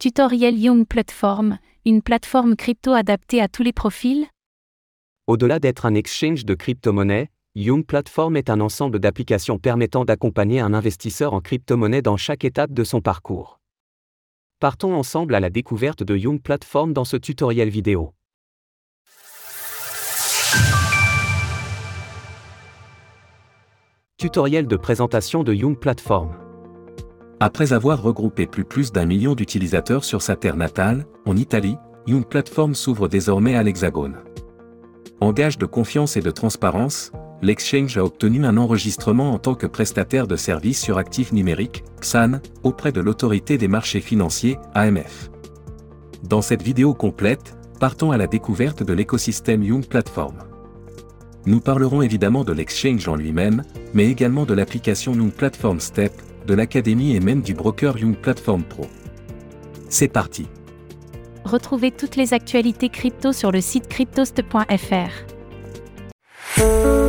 Tutoriel Young Platform, une plateforme crypto adaptée à tous les profils Au-delà d'être un exchange de crypto-monnaies, Young Platform est un ensemble d'applications permettant d'accompagner un investisseur en crypto-monnaie dans chaque étape de son parcours. Partons ensemble à la découverte de Young Platform dans ce tutoriel vidéo. Tutoriel de présentation de Young Platform. Après avoir regroupé plus plus d'un million d'utilisateurs sur sa terre natale, en Italie, Young Platform s'ouvre désormais à l'Hexagone. En gage de confiance et de transparence, l'exchange a obtenu un enregistrement en tant que prestataire de services sur actifs numériques, XAN, auprès de l'autorité des marchés financiers, AMF. Dans cette vidéo complète, partons à la découverte de l'écosystème Young Platform. Nous parlerons évidemment de l'exchange en lui-même, mais également de l'application Young Platform Step, de l'académie et même du broker Young Platform Pro. C'est parti. Retrouvez toutes les actualités crypto sur le site cryptost.fr.